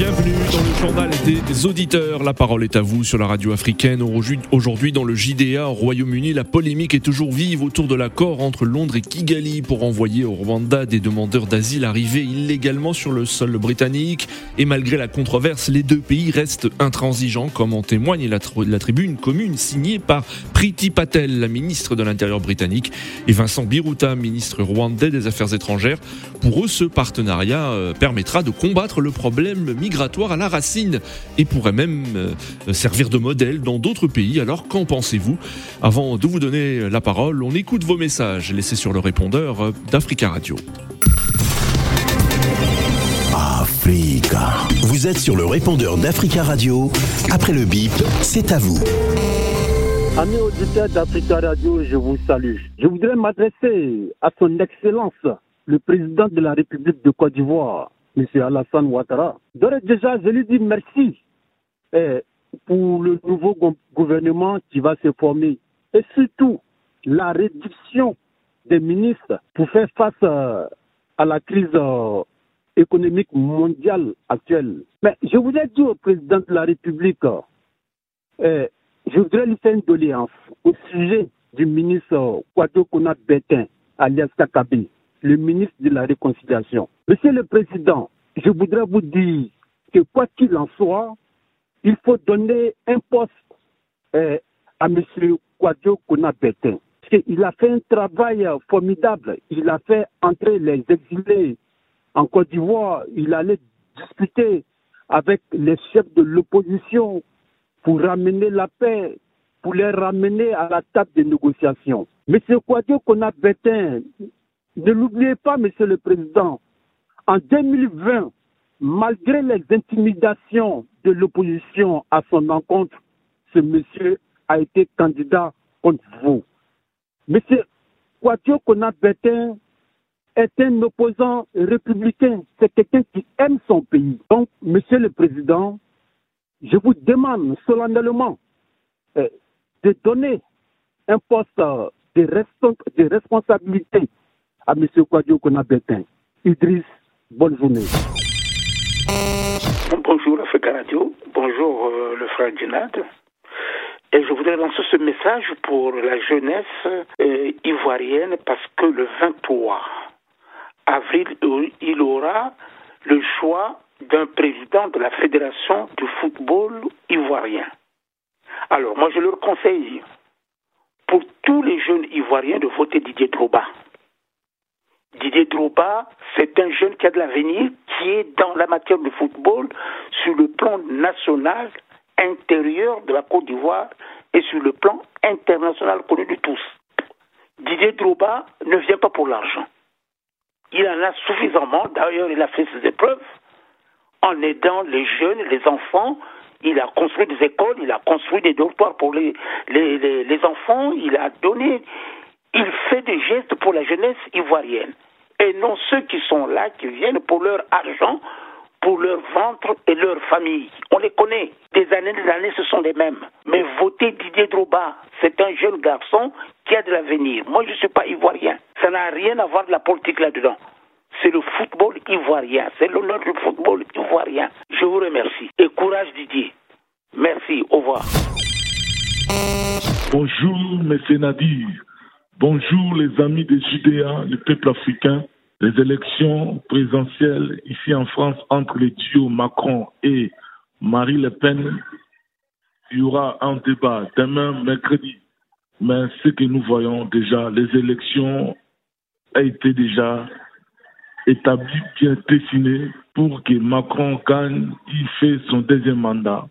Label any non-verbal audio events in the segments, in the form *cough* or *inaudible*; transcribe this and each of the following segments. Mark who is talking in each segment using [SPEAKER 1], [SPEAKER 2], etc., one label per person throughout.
[SPEAKER 1] Bienvenue dans le journal des auditeurs. La parole est à vous sur la radio africaine. Aujourd'hui, dans le JDA au Royaume-Uni, la polémique est toujours vive autour de l'accord entre Londres et Kigali pour envoyer au Rwanda des demandeurs d'asile arrivés illégalement sur le sol britannique. Et malgré la controverse, les deux pays restent intransigeants, comme en témoigne la, tribune commune signée par Priti Patel, la ministre de l'Intérieur britannique, et Vincent Biruta, ministre rwandais des Affaires étrangères. Pour eux, ce partenariat euh, permettra de combattre le problème migratoire migratoire à la racine et pourrait même euh, servir de modèle dans d'autres pays. Alors qu'en pensez-vous? Avant de vous donner la parole, on écoute vos messages laissés sur le répondeur euh, d'Africa Radio.
[SPEAKER 2] Africa. Vous êtes sur le répondeur d'Africa Radio. Après le bip, c'est à vous.
[SPEAKER 3] Amis auditeurs d'Africa Radio, je vous salue. Je voudrais m'adresser à son Excellence, le président de la République de Côte d'Ivoire, M. Alassane Ouattara. D'ores déjà, je lui dis merci eh, pour le nouveau gouvernement qui va se former et surtout la réduction des ministres pour faire face euh, à la crise euh, économique mondiale actuelle. Mais je voudrais dire au président de la République, eh, je voudrais lui faire une doléance au sujet du ministre Kouado Kona Betin, alias Kakabi le ministre de la Réconciliation. Monsieur le Président, je voudrais vous dire que quoi qu'il en soit, il faut donner un poste euh, à M. Kwadjo Kona-Betin. Il a fait un travail formidable. Il a fait entrer les exilés en Côte d'Ivoire. Il allait discuter avec les chefs de l'opposition pour ramener la paix, pour les ramener à la table des négociations. M. Kwadjo Kona-Betin ne l'oubliez pas, Monsieur le Président, en 2020, malgré les intimidations de l'opposition à son encontre, ce monsieur a été candidat contre vous. Monsieur Kouadio Konabetin est un opposant républicain. C'est quelqu'un qui aime son pays. Donc, Monsieur le Président, je vous demande solennellement euh, de donner un poste de, responsabilité à M. Kouadio Konabetin. Idriss, bonne journée.
[SPEAKER 4] Bonjour Africa Radio, bonjour euh, le frère Djinad. Et je voudrais lancer ce message pour la jeunesse euh, ivoirienne parce que le 23 avril, il aura le choix d'un président de la Fédération du football ivoirien. Alors, moi, je leur conseille pour tous les jeunes ivoiriens de voter Didier Droba. Didier Droba, c'est un jeune qui a de l'avenir, qui est dans la matière du football sur le plan national, intérieur de la Côte d'Ivoire et sur le plan international connu de tous. Didier Droba ne vient pas pour l'argent. Il en a suffisamment, d'ailleurs il a fait ses épreuves en aidant les jeunes, les enfants. Il a construit des écoles, il a construit des dortoirs pour les enfants, il a donné, il fait des gestes pour la jeunesse ivoirienne. Et non ceux qui sont là, qui viennent pour leur argent, pour leur ventre et leur famille. On les connaît. Des années, des années, ce sont les mêmes. Mais voter Didier Droba, c'est un jeune garçon qui a de l'avenir. Moi, je ne suis pas ivoirien. Ça n'a rien à voir de la politique là-dedans. C'est le football ivoirien. C'est l'honneur du football ivoirien. Je vous remercie. Et courage Didier. Merci. Au revoir.
[SPEAKER 5] Bonjour, M. Nadir. Bonjour les amis des Judéa, le peuple africain. Les élections présidentielles ici en France entre les duos Macron et Marie Le Pen, il y aura un débat demain, mercredi. Mais ce que nous voyons déjà, les élections ont été déjà établies, bien dessinées pour que Macron gagne. Il fait son deuxième mandat.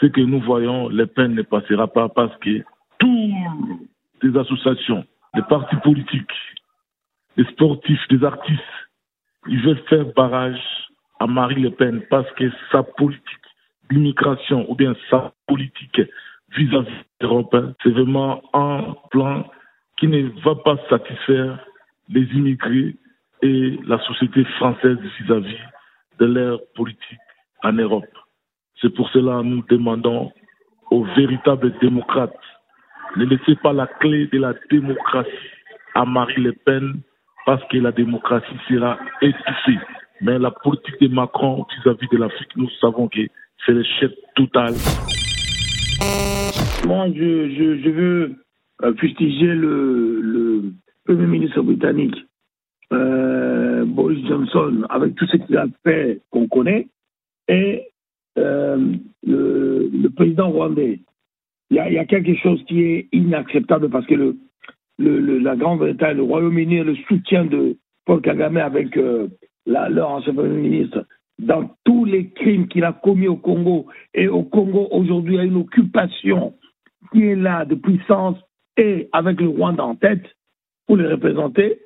[SPEAKER 5] Ce que nous voyons, Le Pen ne passera pas parce que toutes les associations des partis politiques, des sportifs, des artistes, ils veulent faire barrage à Marie Le Pen parce que sa politique d'immigration ou bien sa politique vis-à-vis de l'Europe, c'est vraiment un plan qui ne va pas satisfaire les immigrés et la société française vis-à-vis de leur politique en Europe. C'est pour cela que nous demandons aux véritables démocrates ne laissez pas la clé de la démocratie à Marie Le Pen parce que la démocratie sera étouffée. Mais la politique de Macron vis-à-vis de l'Afrique, nous savons que c'est l'échec total.
[SPEAKER 6] Moi, je, veux euh, fustiger le, Premier ministre britannique, euh, Boris Johnson, avec tout ce qu'il a fait qu'on connaît, et euh, le, président rwandais. Il y, a, quelque chose qui est inacceptable parce que le, la Grande-Bretagne, le Royaume-Uni le soutien de Paul Kagame avec euh, leur ancien Premier ministre dans tous les crimes qu'il a commis au Congo. Et au Congo, aujourd'hui, il y a une occupation qui est là de puissance et avec le Rwanda en tête pour les représenter.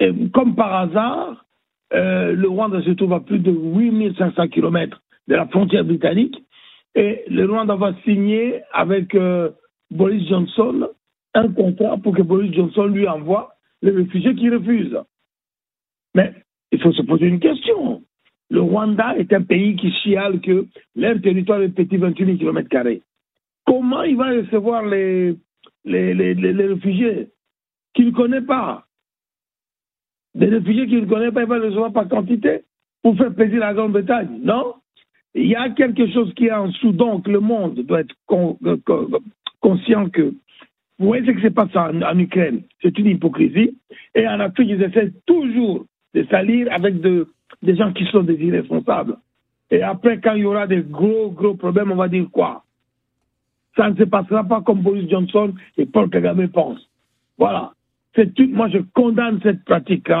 [SPEAKER 6] Et comme par hasard, euh, le Rwanda se trouve à plus de 8500 km de la frontière britannique et le Rwanda va signer avec euh, Boris Johnson un contrat pour que Boris Johnson lui envoie les réfugiés qui refusent. Mais il faut se poser une question. Le Rwanda est un pays qui chiale que leur territoire est petit 28 km. Comment il va recevoir les, les réfugiés qu'il ne connaît pas? Des réfugiés qu'il ne connaît pas, il va les recevoir par quantité pour faire plaisir à la Grande-Bretagne? Non Il y a quelque chose qui est en dessous, donc le monde doit être conscient que vous voyez ce qui se passe en, Ukraine, c'est une hypocrisie. Et en Afrique, ils essaient toujours de salir avec de, des gens qui sont des irresponsables. Et après, quand il y aura des gros, gros problèmes, on va dire quoi? Ça ne se passera pas comme Boris Johnson et Paul Kagame pensent. Voilà. Tout. Moi, je condamne cette pratique-là.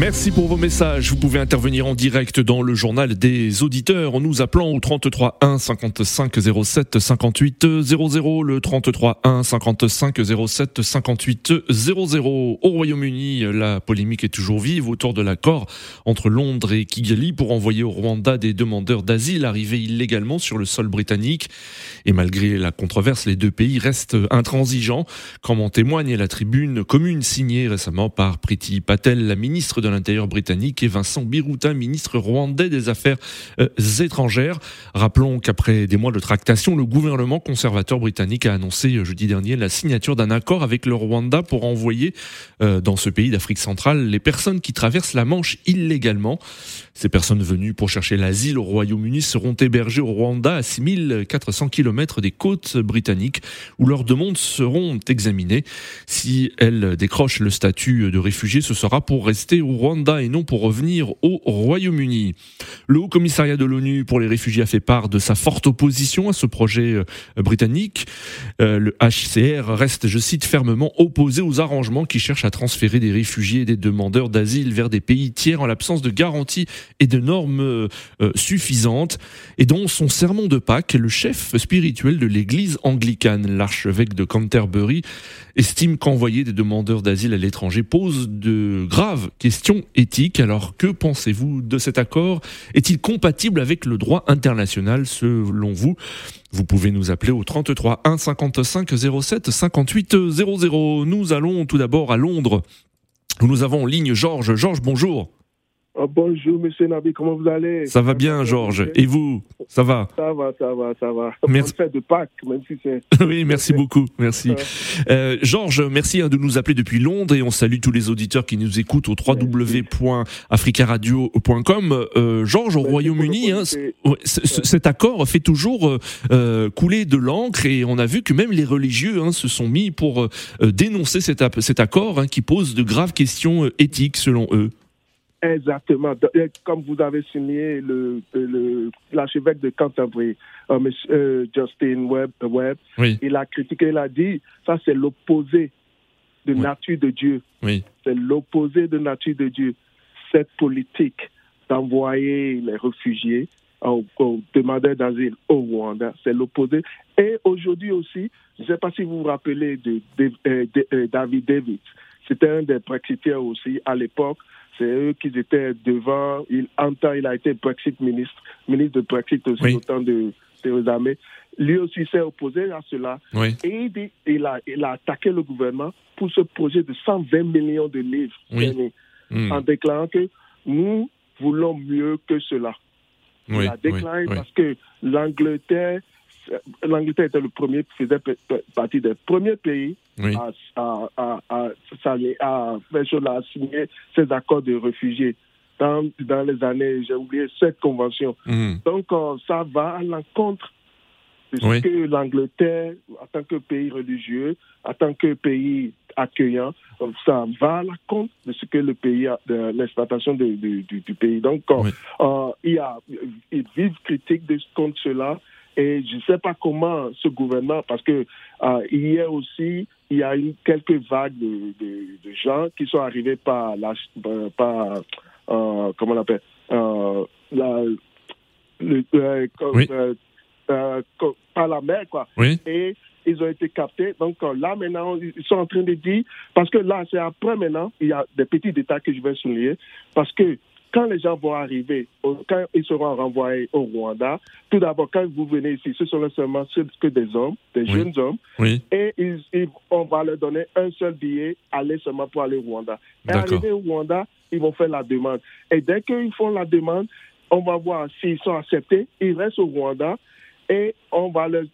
[SPEAKER 1] Merci pour vos messages. Vous pouvez intervenir en direct dans le journal des auditeurs en nous appelant au 33 1 55 07 58 00. Le 33 1 55 07 58 00. Au Royaume-Uni, la polémique est toujours vive autour de l'accord entre Londres et Kigali pour envoyer au Rwanda des demandeurs d'asile arrivés illégalement sur le sol britannique. Et malgré la controverse, les deux pays restent intransigeants, comme en témoigne la tribune commune signée récemment par Priti Patel, la ministre de l'Intérieur britannique, et Vincent Biroutin, ministre rwandais des Affaires euh, étrangères. Rappelons qu'après des mois de tractation, le gouvernement conservateur britannique a annoncé euh, jeudi dernier la signature d'un accord avec le Rwanda pour envoyer euh, dans ce pays d'Afrique centrale les personnes qui traversent la Manche illégalement. Ces personnes venues pour chercher l'asile au Royaume-Uni seront hébergées au Rwanda à 6400 km des côtes britanniques où leurs demandes seront examinées. Si elles décrochent le statut de réfugié, ce sera pour rester au Rwanda et non pour revenir au Royaume-Uni. Le Haut Commissariat de l'ONU pour les réfugiés a fait part de sa forte opposition à ce projet euh, britannique. Euh, le HCR reste, je cite, fermement opposé aux arrangements qui cherchent à transférer des réfugiés et des demandeurs d'asile vers des pays tiers en l'absence de garanties et de normes euh, suffisantes. Et dont son sermon de Pâques, le chef spirituel de l'église anglicane, l'archevêque de Canterbury, estime qu'envoyer des demandeurs d'asile à l'étranger pose de graves questions éthiques. Alors que pensez-vous de cet accord? Est-il compatible avec le droit international selon vous? Vous pouvez nous appeler au 33 1 55 07 58 00. Nous allons tout d'abord à Londres. Nous avons en ligne Georges. Georges, bonjour.
[SPEAKER 7] Oh, bonjour, monsieur Nabi, comment vous allez?
[SPEAKER 1] Ça va bien, Georges. Et vous? Ça va?
[SPEAKER 7] Ça va, ça va, ça va. *laughs*
[SPEAKER 1] Merci.
[SPEAKER 7] de Pâques, même si c'est. *laughs*
[SPEAKER 1] oui, merci beaucoup. Merci. Euh, Georges, merci hein, de nous appeler depuis Londres et on salue tous les auditeurs qui nous écoutent au www.africaradio.com. Euh, Georges, au Royaume-Uni, hein, cet accord fait toujours euh, couler de l'encre et on a vu que même les religieux hein, se sont mis pour dénoncer cet, cet accord hein, qui pose de graves questions éthiques selon eux.
[SPEAKER 7] Exactement. Comme vous avez signé le, l'archevêque de Canterbury, euh, euh, Justin Webb, Webb il a critiqué, il a dit, ça c'est l'opposé de nature de Dieu.
[SPEAKER 1] Oui.
[SPEAKER 7] C'est l'opposé de nature de Dieu. Cette politique d'envoyer les réfugiés aux, demandeurs d'asile au Rwanda, c'est l'opposé. Et aujourd'hui aussi, je ne sais pas si vous vous rappelez de, euh, David Davis, c'était un des Brexitiens aussi à l'époque. C'est eux qui étaient devant. Il, en temps, il a été Brexit ministre, ministre de Brexit aussi, oui. autant de Theresa May. Lui aussi s'est opposé à cela. Et il, a, il a attaqué le gouvernement pour ce projet de 120 millions de livres
[SPEAKER 1] oui.
[SPEAKER 7] en hmm. déclarant que nous voulons mieux que cela. il a déclaré parce que l'Angleterre l'Angleterre était le premier, faisait partie des premiers pays à, à, à, à, à, signer ces accords de réfugiés dans, dans les années, j'ai oublié, cette convention. Mhm. Donc, euh, ça va à l'encontre de ce que l'Angleterre, en tant que pays religieux, en tant que pays accueillant, euh, ça va à l'encontre de ce que le pays a, de l'exploitation du, pays. Donc, euh, il y a une vive critique de, contre cela. Et je ne sais pas comment ce gouvernement, parce que euh, hier aussi, il y a eu quelques vagues de, de, gens qui sont arrivés par la, par, euh, comment on appelle, euh, la, le, euh, par la mer, quoi.
[SPEAKER 1] Oui.
[SPEAKER 7] Et ils ont été captés. Donc là, maintenant, ils sont en train de dire, parce que là, c'est après maintenant, il y a des petits détails que je vais souligner, parce que quand les gens vont arriver, quand ils seront renvoyés au Rwanda, tout d'abord, quand vous venez ici, ce sont seulement que des hommes, des jeunes hommes, et ils, on va leur donner un seul billet, aller seulement pour aller au Rwanda. Et arriver au Rwanda, ils vont faire la demande. Et dès qu'ils font la demande, on va voir s'ils sont acceptés, ils restent au Rwanda et on va leur,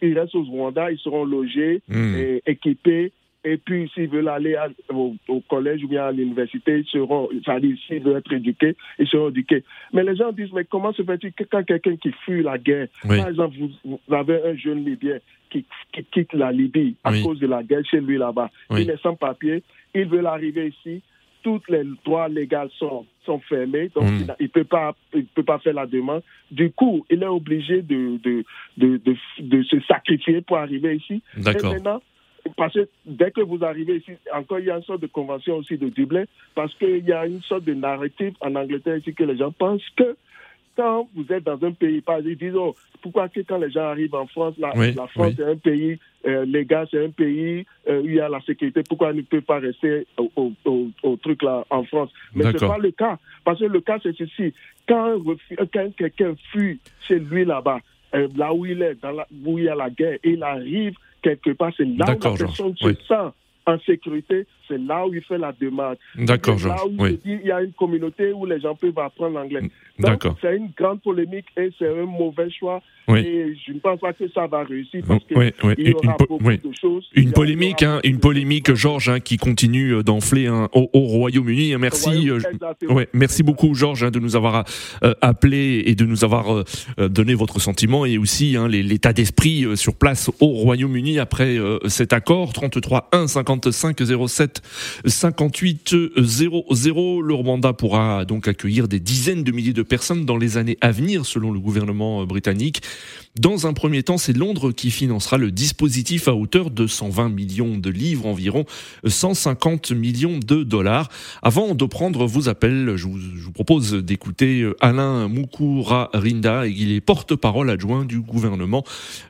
[SPEAKER 7] ils restent au Rwanda, ils seront logés hmm. et équipés et puis, s'ils veulent aller au, collège ou bien à l'université, ils seront, c'est-à-dire s'ils veulent être éduqués, ils seront éduqués. Mais les gens disent, mais comment se fait-il que quand quelqu'un qui fuit la guerre, par exemple, vous, avez un jeune Libyen qui, quitte la Libye à cause de la guerre chez lui là-bas, il est sans papier, il veut arriver ici, toutes les droits légaux sont, sont fermés, donc hmm. il ne peut, pas, il peut pas faire la demande. Du coup, il est obligé de, de, de, de, de se sacrifier pour arriver ici.
[SPEAKER 1] D'accord
[SPEAKER 7] parce que dès que vous arrivez ici, encore il y a une sorte de convention aussi de Dublin, parce qu'il y a une sorte de narrative en Angleterre ici que les gens pensent que quand vous êtes dans un pays, ils disent oh, pourquoi que quand les gens arrivent en France, la, France est un pays euh, légal, c'est un pays euh, où il y a la sécurité, pourquoi ils ne peuvent pas rester au, truc là en France? Mais ce n'est pas le cas, parce que le cas c'est ceci, quand, quand quelqu'un fuit chez lui là-bas, euh, là où il est, dans la, où il y a la guerre, il arrive quelque part, c'est là où la personne se sent en sécurité, c'est là où il fait la demande.
[SPEAKER 1] D'accord,
[SPEAKER 7] Là où il, dit, il y a une communauté où les gens peuvent apprendre l'anglais.
[SPEAKER 1] D'accord.
[SPEAKER 7] C'est une grande polémique et c'est un mauvais choix. Et je ne pense pas que ça va réussir parce qu'il y aura une, beaucoup de choses.
[SPEAKER 1] Une polémique, hein, une polémique, Georges, hein, qui continue euh, d'enfler hein, au, Royaume-Uni. Merci, euh, ouais, merci beaucoup, Georges, de nous avoir euh, appelé et de nous avoir donné votre sentiment et aussi l'état d'esprit sur place au Royaume-Uni après cet accord 33 1 55 07 58 00. Le Rwanda pourra donc accueillir des dizaines de milliers de personnes dans les années à venir, selon le gouvernement britannique. Dans un premier temps, c'est Londres qui financera le dispositif à hauteur de 120 millions de livres, environ 150 millions de dollars. Avant de prendre vos appels, je vous, propose d'écouter Alain Mukura Rinda, il est porte-parole adjoint du gouvernement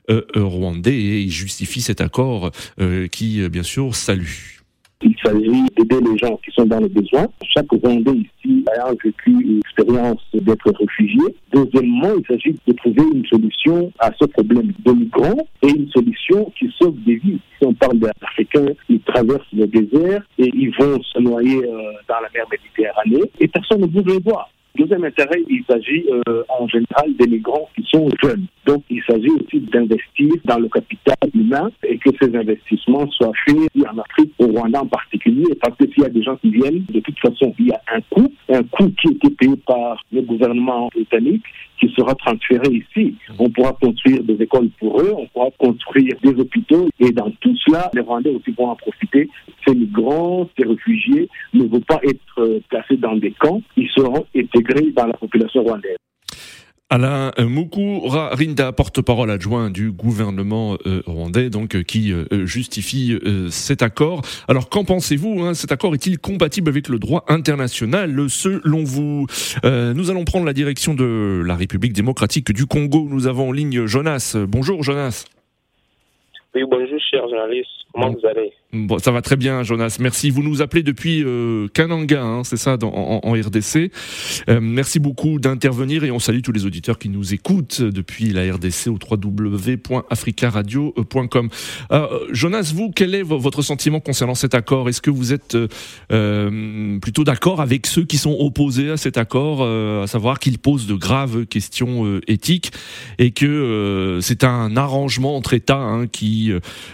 [SPEAKER 1] euh, rwandais et il justifie cet accord euh, qui, bien sûr, salue.
[SPEAKER 8] Il s'agit d'aider les gens qui sont dans le besoin. Chaque Rwandais ici a vécu une expérience d'être réfugié. Deuxièmement, il s'agit de trouver une solution à ce problème de migrants et une solution qui sauve des vies. Si on parle d'Africains, ils traversent le désert et ils vont se noyer euh, dans la mer Méditerranée et personne ne bouge les doigts. Deuxième intérêt, il s'agit euh, en général des migrants qui sont jeunes. Donc, il s'agit aussi d'investir dans le capital humain et que ces investissements soient faits en Afrique, au Rwanda en particulier, parce que s'il y a des gens qui viennent, de toute façon, il y a un coût, un coût qui été payé par le gouvernement britannique, qui sera transféré ici. On pourra construire des écoles pour eux, on pourra construire des hôpitaux, et dans tout cela, les Rwandais aussi vont en profiter. Ces migrants, ces réfugiés ne vont pas être euh, placés dans des camps, ils seront intégrés dans la population rwandaise.
[SPEAKER 1] Alain Mukura Rinda, porte-parole adjoint du gouvernement euh, rwandais, donc euh, qui euh, justifie cet accord. Alors qu'en pensez-vous hein, Cet accord est-il compatible avec le droit international Selon vous, nous allons prendre la direction de la République démocratique du Congo. Nous avons en ligne Jonas. Bonjour Jonas.
[SPEAKER 9] Oui, bonjour cher journaliste. Comment vous allez
[SPEAKER 1] Bon, ça va très bien, Jonas. Merci. Vous nous appelez depuis euh, Kananga, hein, c'est ça, dans, en, en, RDC. Euh, merci beaucoup d'intervenir et on salue tous les auditeurs qui nous écoutent depuis la RDC au www.africaradio.com. Euh, Jonas, vous, quel est votre sentiment concernant cet accord? Est-ce que vous êtes euh, plutôt d'accord avec ceux qui sont opposés à cet accord, à savoir qu'il pose de graves questions éthiques et que c'est un arrangement entre États hein, qui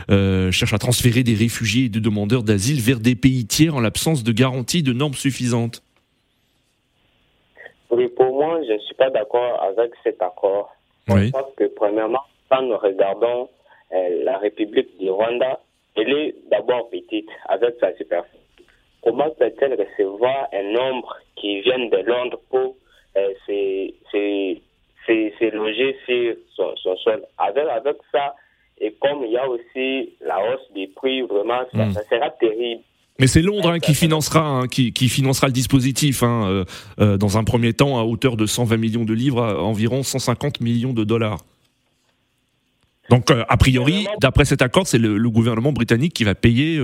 [SPEAKER 1] cherche à transférer des réfugiés et de demandeurs d'asile vers des pays tiers en l'absence de garanties de normes suffisantes
[SPEAKER 9] Oui, pour moi, je ne suis pas d'accord avec cet accord. Oui. Parce que, premièrement, quand nous regardons euh, la République du Rwanda, elle est d'abord petite, avec sa superficie. Comment peut-elle recevoir un nombre qui vient de Londres pour euh, se, loger sur son, son sol avec, avec ça, et comme il y a aussi la hausse des prix, vraiment, ça, hmm. sera terrible.
[SPEAKER 1] Mais c'est Londres hein, qui financera, hein, qui, qui, financera le dispositif hein, euh, euh, dans un premier temps à hauteur de 120 millions de livres, à environ 150 millions de dollars. Donc euh, a priori, d'après cet accord, c'est le, le, gouvernement britannique qui va payer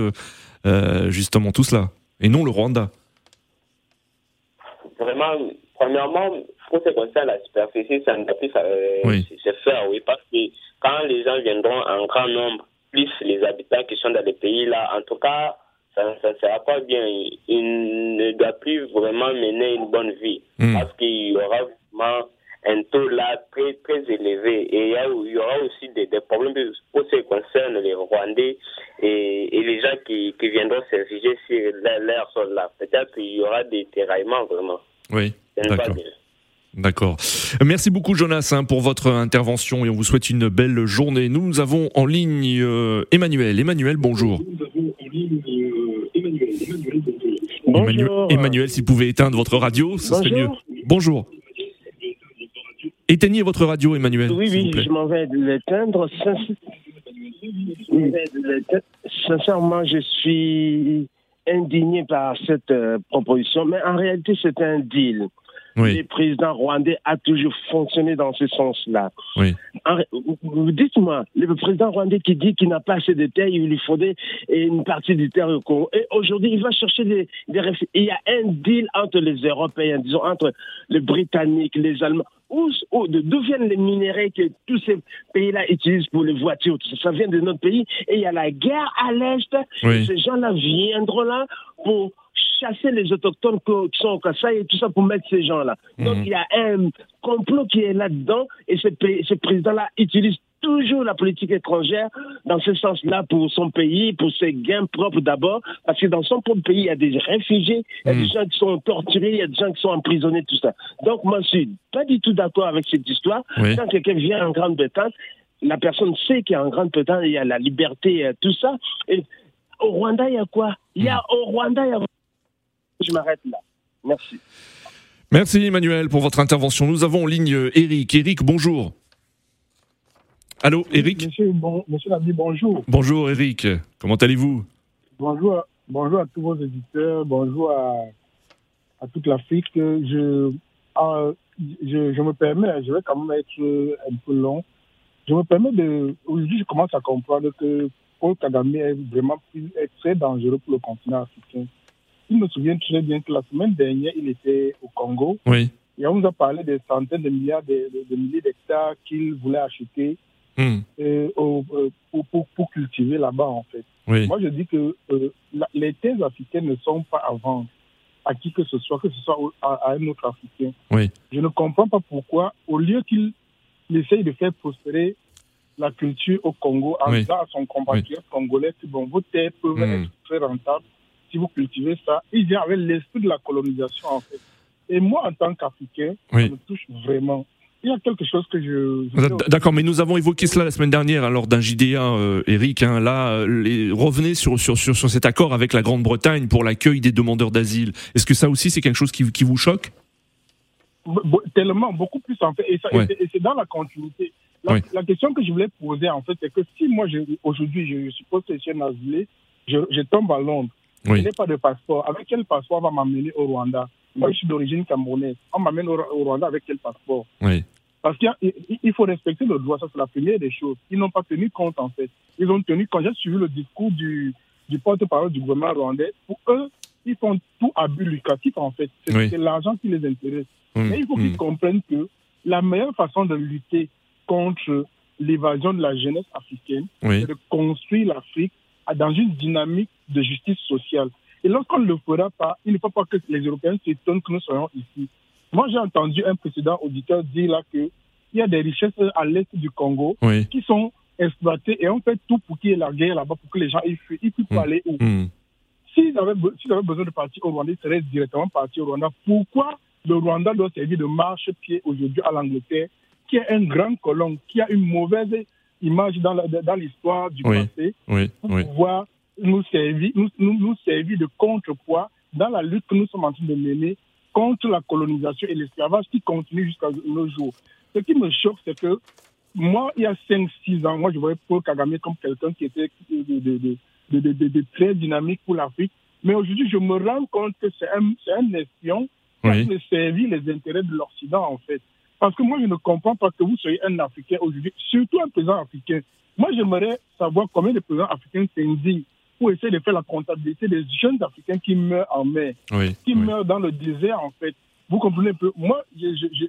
[SPEAKER 1] justement tout cela, et non le Rwanda.
[SPEAKER 9] Vraiment, premièrement, pour ce qui concerne la superficie, ça peut plus se faire, oui, parce que quand les gens viendront en grand nombre, plus les habitants qui sont dans les pays là, en tout cas, ça ne sera pas bien. Il ne doit plus vraiment mener une bonne vie hmm. parce qu'il y aura vraiment un taux là très, très élevé et il y, aura aussi des, problèmes pour ce qui concerne les Rwandais et, et les gens qui, qui viendront se réfugier sur leur sol là. Peut-être qu'il y aura des terraillements vraiment.
[SPEAKER 1] Oui, d'accord. D'accord. Merci beaucoup Jonas hein, pour votre intervention et on vous souhaite une belle journée. Nous avons en ligne euh, Emmanuel. Emmanuel, bonjour.
[SPEAKER 10] Bonjour.
[SPEAKER 1] Emmanuel, si vous pouvez éteindre votre radio, ce serait mieux. Bonjour. Éteignez votre radio, Emmanuel.
[SPEAKER 10] Oui, oui, je m'en vais l'éteindre. Sincèrement, je suis indigné par cette euh, proposition, mais en réalité, c'est un deal. Le président rwandais a toujours fonctionné dans ce sens-là.
[SPEAKER 1] Oui.
[SPEAKER 10] Dites-moi, le président rwandais qui dit qu'il n'a pas assez de terre, il lui faudrait une partie du terre au Congo. Et aujourd'hui, il va chercher des, des Il y a un deal entre les Européens, disons, entre les Britanniques, les Allemands. D'où viennent les minéraux que tous ces pays-là utilisent pour les voitures? Ça, vient de notre pays. Et il y a la guerre à l'Est. Ces gens-là viendront là pour chasser les autochtones qui sont au Kassai et tout ça pour mettre ces gens-là. Mhm. Donc il y a un complot qui est là-dedans et ce, ce président-là utilise toujours la politique étrangère dans ce sens-là pour son pays, pour ses gains propres d'abord, parce que dans son propre pays, il y a des réfugiés, il y a des mhm. gens qui sont torturés, il y a des gens qui sont emprisonnés, tout ça. Donc moi, je suis pas du tout d'accord avec cette histoire. Quand quelqu'un vient en Grande-Bretagne, la personne sait qu'il y a en Grande-Bretagne, il y a la liberté, tout ça. Et au Rwanda, il y a quoi? Il y a mhm. au Rwanda, il y a je m'arrête là. Merci.
[SPEAKER 1] Merci Emmanuel pour votre intervention. Nous avons en ligne Eric. Eric, bonjour. Allô, Eric
[SPEAKER 11] Monsieur, bon, monsieur bonjour.
[SPEAKER 1] Bonjour Eric, comment allez-vous?
[SPEAKER 11] Bonjour, bonjour à tous vos éditeurs, bonjour à, à toute l'Afrique. Je, ah, je, je, me permets, je vais quand même être un peu long. Je me permets de. Aujourd'hui, je commence à comprendre que Paul Kagame est vraiment est très dangereux pour le continent africain. Il me souvient très bien que la semaine dernière, il était au Congo.
[SPEAKER 1] Oui.
[SPEAKER 11] Et on nous a parlé des centaines de milliards de, milliers d'hectares qu'il voulait acheter
[SPEAKER 1] hmm.
[SPEAKER 11] euh, pour, pour, cultiver là-bas, en fait.
[SPEAKER 1] Oui.
[SPEAKER 11] Moi, je dis que euh, les terres africaines ne sont pas à vendre à qui que ce soit, que ce soit à, un autre Africain.
[SPEAKER 1] Oui.
[SPEAKER 11] Je ne comprends pas pourquoi, au lieu qu'il essaye de faire prospérer la culture au Congo en disant à son compatriote congolais que bon, vos terres peuvent hmm. être très rentables si vous cultivez ça, il vient avec l'esprit de la colonisation, en fait. Et moi, en tant qu'Africain, ça me touche vraiment. Il y a quelque chose que je.
[SPEAKER 1] D'accord, mais nous avons évoqué cela la semaine dernière hein, lors d'un JDA, euh, Eric. Hein, là, euh, les, revenez sur, sur, sur, sur, cet accord avec la Grande-Bretagne pour l'accueil des demandeurs d'asile. Est-ce que ça aussi, c'est quelque chose qui, qui vous choque?
[SPEAKER 11] Tellement, beaucoup plus en fait. Et, c'est dans la continuité. La, question que je voulais poser, en fait, c'est que si moi, aujourd'hui, je, suppose que je suis un asilé, je, je tombe à Londres. Je n'ai pas de passeport. Avec quel passeport on va m'amener au Rwanda? Moi, je suis d'origine camerounaise. On m'amène au, Rwanda avec quel passeport?
[SPEAKER 1] Oui.
[SPEAKER 11] Parce qu'il faut respecter le droit, ça c'est la première des choses. Ils n'ont pas tenu compte en fait. Ils ont tenu, quand j'ai suivi le discours du, du porte-parole du gouvernement rwandais, pour eux, ils font tout à but lucratif en fait. C'est l'argent qui les intéresse. Mais il faut qu'ils comprennent que la meilleure façon de lutter contre l'évasion de la jeunesse africaine, c'est de construire l'Afrique dans une dynamique de justice sociale. Et lorsqu'on ne le fera pas, il ne faut pas que les Européens s'étonnent que nous soyons ici. Moi, j'ai entendu un précédent auditeur dire là qu'il y a des richesses à l'est du Congo qui sont exploitées et on fait tout pour qu'il y ait la guerre là-bas, pour que les gens y fuient. Ils puissent mm. aller où mm. S'ils avaient, besoin de partir au Rwanda, ils seraient directement partis au Rwanda. Pourquoi le Rwanda doit servir de marche-pied aujourd'hui à l'Angleterre, qui est un grand colon, qui a une mauvaise image dans l'histoire du passé, pour pouvoir nous servir, nous, nous, servir de contrepoids dans la lutte que nous sommes en train de mener contre la colonisation et l'esclavage qui continue jusqu'à nos jours. Ce qui me choque, c'est que moi, il y a 5-6 ans, moi, je voyais Paul Kagame comme quelqu'un qui était de, de, très dynamique pour l'Afrique. Mais aujourd'hui, je me rends compte que c'est un, un, espion qui a servi les intérêts de l'Occident, en fait. Parce que moi, je ne comprends pas que vous soyez un Africain aujourd'hui, surtout un président africain. Moi, j'aimerais savoir combien de présidents africains s'indignent pour essayer de faire la comptabilité des jeunes Africains qui meurent en mer, qui meurent dans le désert, en fait. Vous comprenez un peu? Moi, je, je,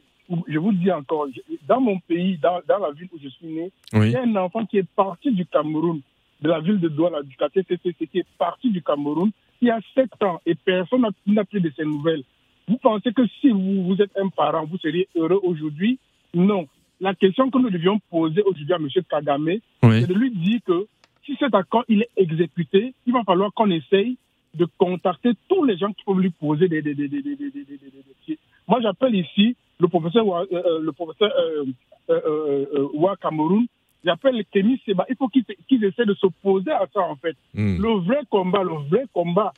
[SPEAKER 11] je, vous dis encore, dans mon pays, dans, dans, la ville où je suis né, il y a un enfant qui est parti du Cameroun, de la ville de Douala, du KTCC, qui est parti du Cameroun, il y a sept ans, et personne n'a plus de ses nouvelles. Vous pensez que si vous, vous êtes un parent, vous seriez heureux aujourd'hui? Non. La question que nous devions poser aujourd'hui à M. Kagame, c'est de lui dire que si cet accord il est exécuté, il va falloir qu'on essaye de contacter tous les gens qui peuvent lui poser des, des, des, des Moi, j'appelle ici le professeur, euh, euh, le professeur euh, euh, Cameroun, j'appelle Kémy Seba. Il faut qu'ils essaient de s'opposer à ça, en fait. Hmm. Le vrai combat, le vrai combat,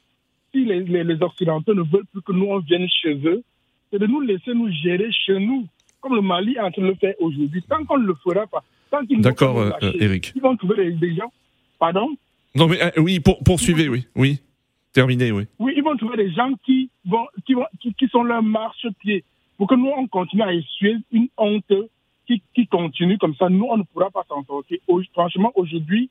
[SPEAKER 11] si les, les, Occidentaux ne veulent plus que nous on vienne chez eux, c'est de nous laisser nous gérer chez nous, comme le Mali est en train de le faire aujourd'hui. Tant qu'on ne le fera pas, tant qu'ils
[SPEAKER 1] D'accord, Eric.
[SPEAKER 11] Ils vont trouver des, gens. Pardon?
[SPEAKER 1] Non, mais oui, pour, poursuivez, oui. Oui. Terminé, oui.
[SPEAKER 11] Oui, ils vont trouver des gens qui, vont, qui, vont, qui, qui sont leur marche-pied pour que nous, on continue à essuyer une honte qui, qui continue comme ça. Nous, on ne pourra pas s'en sortir. Franchement, aujourd'hui,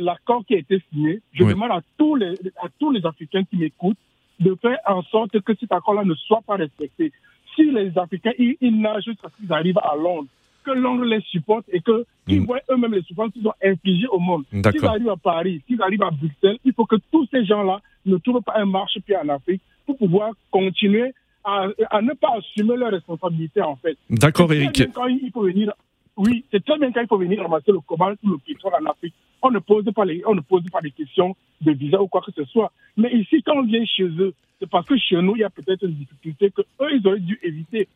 [SPEAKER 11] l'accord qui a été signé, je demande à tous, les, à tous les Africains qui m'écoutent de faire en sorte que cet accord-là ne soit pas respecté. Si les Africains, ils, nagent jusqu'à ce qu'ils arrivent à Londres, que Londres les supporte et qu'ils mm. voient eux-mêmes les souffrances qu'ils ont infligées au monde. S'ils arrivent à Paris, s'ils arrivent à Bruxelles, il faut que tous ces gens-là ne trouvent pas un marche-pied en Afrique pour pouvoir continuer à, ne pas assumer leurs responsabilités, en fait.
[SPEAKER 1] D'accord, Eric.
[SPEAKER 11] Quand il faut venir, oui, c'est très bien quand il faut venir ramasser le cobalt ou le pétrole en Afrique. On ne pose pas les, on ne pose pas des questions de visa ou quoi que ce soit. Mais ici, quand on vient chez eux, c'est parce que chez nous, il y a peut-être une difficulté que eux, ils auraient dû éviter.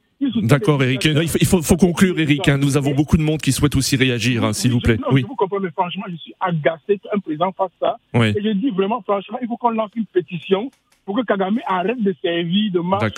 [SPEAKER 1] D'accord, Eric. Il faut, faut, conclure, Eric. Hein. Nous avons beaucoup de monde qui souhaite aussi réagir, hein, s'il vous plaît.
[SPEAKER 11] oui. Je vous comprends, mais franchement, je suis agacé qu'un président fasse ça. Oui. Et je dis vraiment, franchement, il faut qu'on lance une pétition pour que Kagame arrête de servir de marche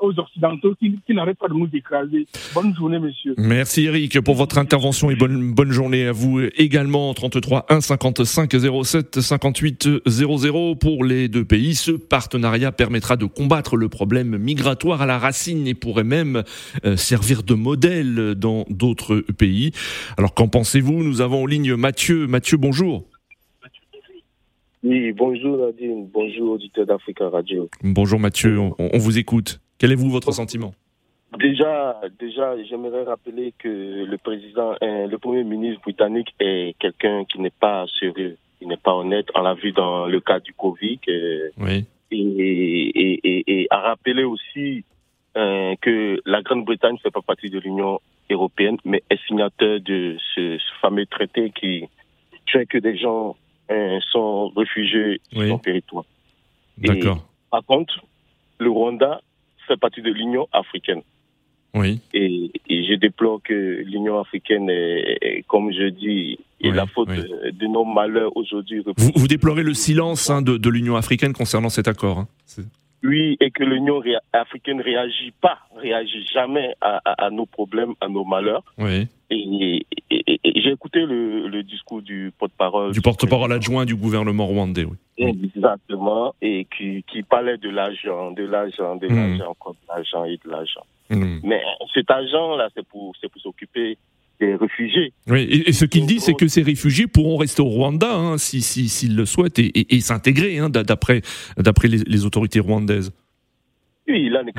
[SPEAKER 11] aux Occidentaux qui, n'arrêtent pas de nous écraser. Bonne journée, monsieur.
[SPEAKER 1] Merci Eric pour votre intervention et bonne, bonne journée à vous également. 33 1 55 07 58 00 pour les deux pays. Ce partenariat permettra de combattre le problème migratoire à la racine et pourrait même euh, servir de modèle dans d'autres pays. Alors qu'en pensez-vous? Nous avons en ligne Mathieu. Mathieu, bonjour.
[SPEAKER 12] Oui, bonjour Nadine, bonjour auditeur d'Africa Radio.
[SPEAKER 1] Bonjour Mathieu, on, vous écoute. Quel est vous votre sentiment?
[SPEAKER 12] Déjà, déjà, j'aimerais rappeler que le président, euh, le premier ministre britannique est quelqu'un qui n'est pas sérieux, il n'est pas honnête. On l'a vu dans le cas du Covid. Euh,
[SPEAKER 1] oui.
[SPEAKER 12] Et, et, et, et, à rappeler aussi euh, que la Grande-Bretagne ne fait pas partie de l'Union européenne, mais est signateur de ce, ce fameux traité qui fait que des gens euh, sont réfugiés sur son territoire.
[SPEAKER 1] D'accord.
[SPEAKER 12] Par contre, le Rwanda fait partie de l'Union africaine.
[SPEAKER 1] Oui.
[SPEAKER 12] Et, je déplore que l'Union africaine, est, comme je dis, est la faute de, nos malheurs aujourd'hui.
[SPEAKER 1] Vous, déplorez le silence hein, de, l'Union africaine concernant cet accord. Hein.
[SPEAKER 12] Oui, et que l'Union africaine ne réagit pas, réagit jamais à, nos problèmes, à nos malheurs.
[SPEAKER 1] Oui.
[SPEAKER 12] Et, j'ai écouté le, discours du porte-parole.
[SPEAKER 1] Du porte-parole adjoint du gouvernement rwandais, oui.
[SPEAKER 12] Exactement, et qui, parlait de l'argent, de l'argent, de hmm. l'argent, de l'argent et de l'argent. Hmm. Mais cet argent-là, c'est pour, pour s'occuper des réfugiés.
[SPEAKER 1] Oui, et, ce qu'il dit, c'est que ces réfugiés pourront rester au Rwanda hein, s'ils si, s'ils le souhaitent et, s'intégrer hein, d'après les, les autorités rwandaises.
[SPEAKER 12] Oui, là n'est hmm.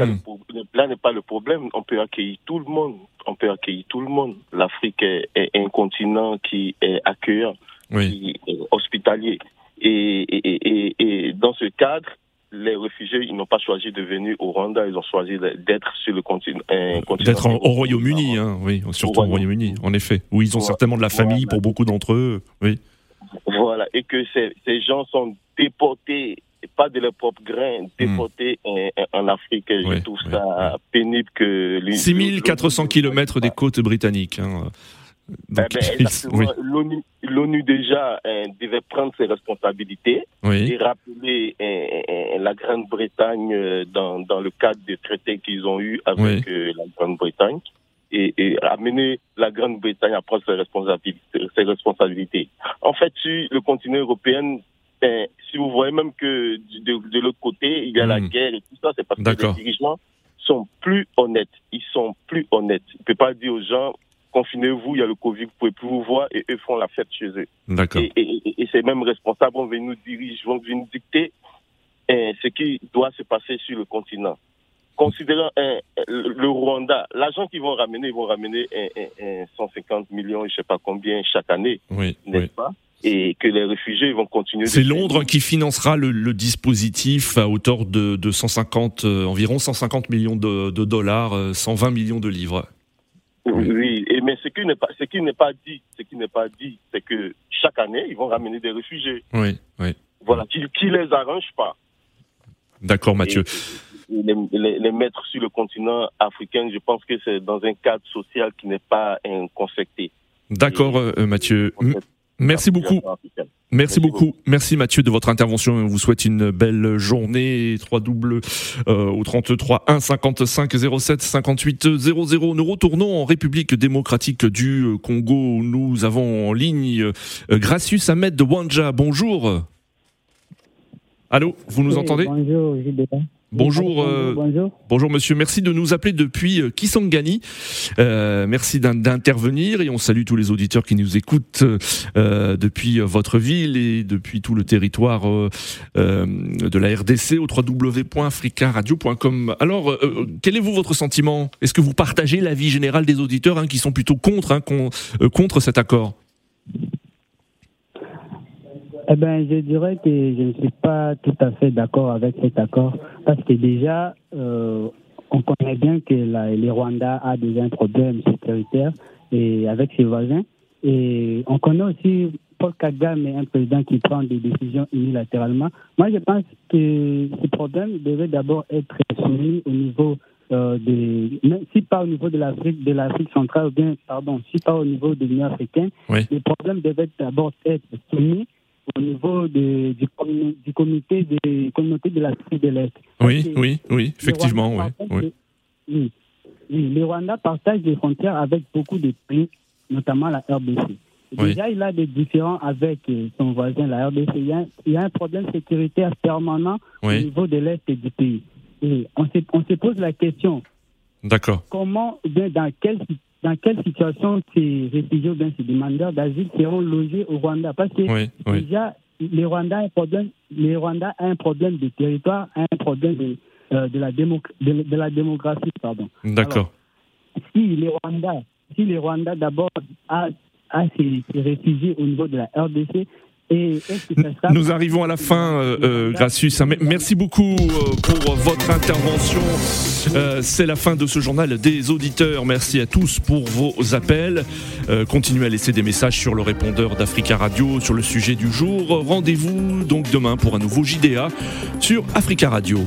[SPEAKER 12] pas le problème. On peut accueillir tout le monde. On peut accueillir tout le monde. L'Afrique est, un continent qui est accueillant, qui est hospitalier. Et, dans ce cadre, les réfugiés, ils n'ont pas choisi de venir au Rwanda, ils ont choisi d'être sur le continent.
[SPEAKER 1] D'être au Royaume-Uni, hein, oui, surtout au Royaume-uni, en effet, où ils ont certainement de la famille pour beaucoup d'entre eux, oui.
[SPEAKER 12] Voilà, et que ces, ces gens sont déportés pas de leur propre grain, déportés en, Afrique. je trouve ça pénible que...
[SPEAKER 1] 6400 km des côtes britanniques. Hein.
[SPEAKER 12] Eh ben, *laughs* L'ONU déjà hein, devait prendre ses responsabilités et rappeler hein, la Grande-Bretagne euh, dans, dans, le cadre des traités qu'ils ont eus avec euh, la Grande-Bretagne et, amener la Grande-Bretagne à prendre ses responsabilités, ses responsabilités. En fait, sur le continent européen, si vous voyez même que de, de l'autre côté, il y a la hmm. guerre et tout ça, c'est parce que les dirigeants sont plus honnêtes. Ils sont plus honnêtes. On ne peut pas dire aux gens, confinez-vous, il y a le Covid, vous pouvez plus vous voir, et eux font la fête chez eux.
[SPEAKER 1] D'accord.
[SPEAKER 12] Et, et, et, ces mêmes responsables vont venir nous diriger, vont venir nous dicter hein, ce qui doit se passer sur le continent. Considérant hein, le Rwanda, l'argent qu'ils vont ramener, ils vont ramener 150 millions, je ne sais pas combien chaque année,
[SPEAKER 1] oui,
[SPEAKER 12] n'est-ce pas? Et que les réfugiés vont continuer.
[SPEAKER 1] C'est Londres qui financera le, dispositif à hauteur de, de 150, euh, environ 150 millions de, de dollars, 120 euh, millions de livres.
[SPEAKER 12] Oui, et, mais ce qui n'est pas, ce qui n'est pas dit, ce qui n'est pas dit, c'est que chaque année, ils vont ramener des réfugiés.
[SPEAKER 1] Oui, oui.
[SPEAKER 12] Voilà, qui, qui les arrange pas.
[SPEAKER 1] D'accord, Mathieu.
[SPEAKER 12] les, les, mettre sur le continent africain, je pense que c'est dans un cadre social qui n'est pas infecté.
[SPEAKER 1] D'accord, euh, Mathieu. Merci beaucoup. Merci, beaucoup. Merci Mathieu de votre intervention. On vous souhaite une belle journée. 3 double euh, au 33 1 55 07 58 00. Nous retournons en République démocratique du Congo. Nous avons en ligne euh, Gracius Ahmed de Wanja. Bonjour. Allô, vous nous entendez
[SPEAKER 13] Bonjour,
[SPEAKER 1] Bonjour, euh, bonjour, bonjour. monsieur, merci de nous appeler depuis euh, Kisangani. Euh, merci d'intervenir et on salue tous les auditeurs qui nous écoutent euh, depuis votre ville et depuis tout le territoire de la RDC au www.africaradio.com. Alors, quel est vous votre sentiment? Est-ce que vous partagez l'avis général des auditeurs hein, qui sont plutôt contre, hein, contre cet accord?
[SPEAKER 13] Eh ben, je dirais que je ne suis pas tout à fait d'accord avec cet accord parce que déjà, euh, on connaît bien que la, les Rwanda a déjà un problème sécuritaire et avec ses voisins. Et on connaît aussi Paul Kagame, un président qui prend des décisions unilatéralement. Moi, je pense que ce problème devait d'abord être soumis au niveau euh, de, si pas au niveau de l'Afrique, de l'Afrique centrale, ou bien, pardon, si pas au niveau de l'Union africaine, le problème devait d'abord être soumis au niveau de, du, du, comité de de l'Afrique de l'Est.
[SPEAKER 1] Oui, oui, oui, effectivement, oui,
[SPEAKER 13] oui. Le Rwanda partage des frontières avec beaucoup de pays, notamment la RDC. Déjà, il a des différends avec euh, son voisin, la RDC. Il y a, il y a un problème sécuritaire permanent au niveau de l'Est du pays. Et on se, on se pose la question.
[SPEAKER 1] D'accord.
[SPEAKER 13] Comment, dans quelle dans quelle situation ces réfugiés ou bien ces demandeurs d'asile seront logés au Rwanda? Parce que déjà, le Rwanda a un problème, le Rwanda a un problème de territoire, un problème de, euh, de, la, de, la démographie. pardon.
[SPEAKER 1] D'accord.
[SPEAKER 13] Si le Rwanda, si le Rwanda d'abord a, a ses, réfugiés au niveau de la RDC,
[SPEAKER 1] nous arrivons à la fin, euh, euh Gracius. Merci beaucoup euh, pour votre intervention. Euh, c'est la fin de ce journal des auditeurs. Merci à tous pour vos appels. continuez à laisser des messages sur le répondeur d'Africa Radio sur le sujet du jour. Rendez-vous donc demain pour un nouveau JDA sur Africa Radio.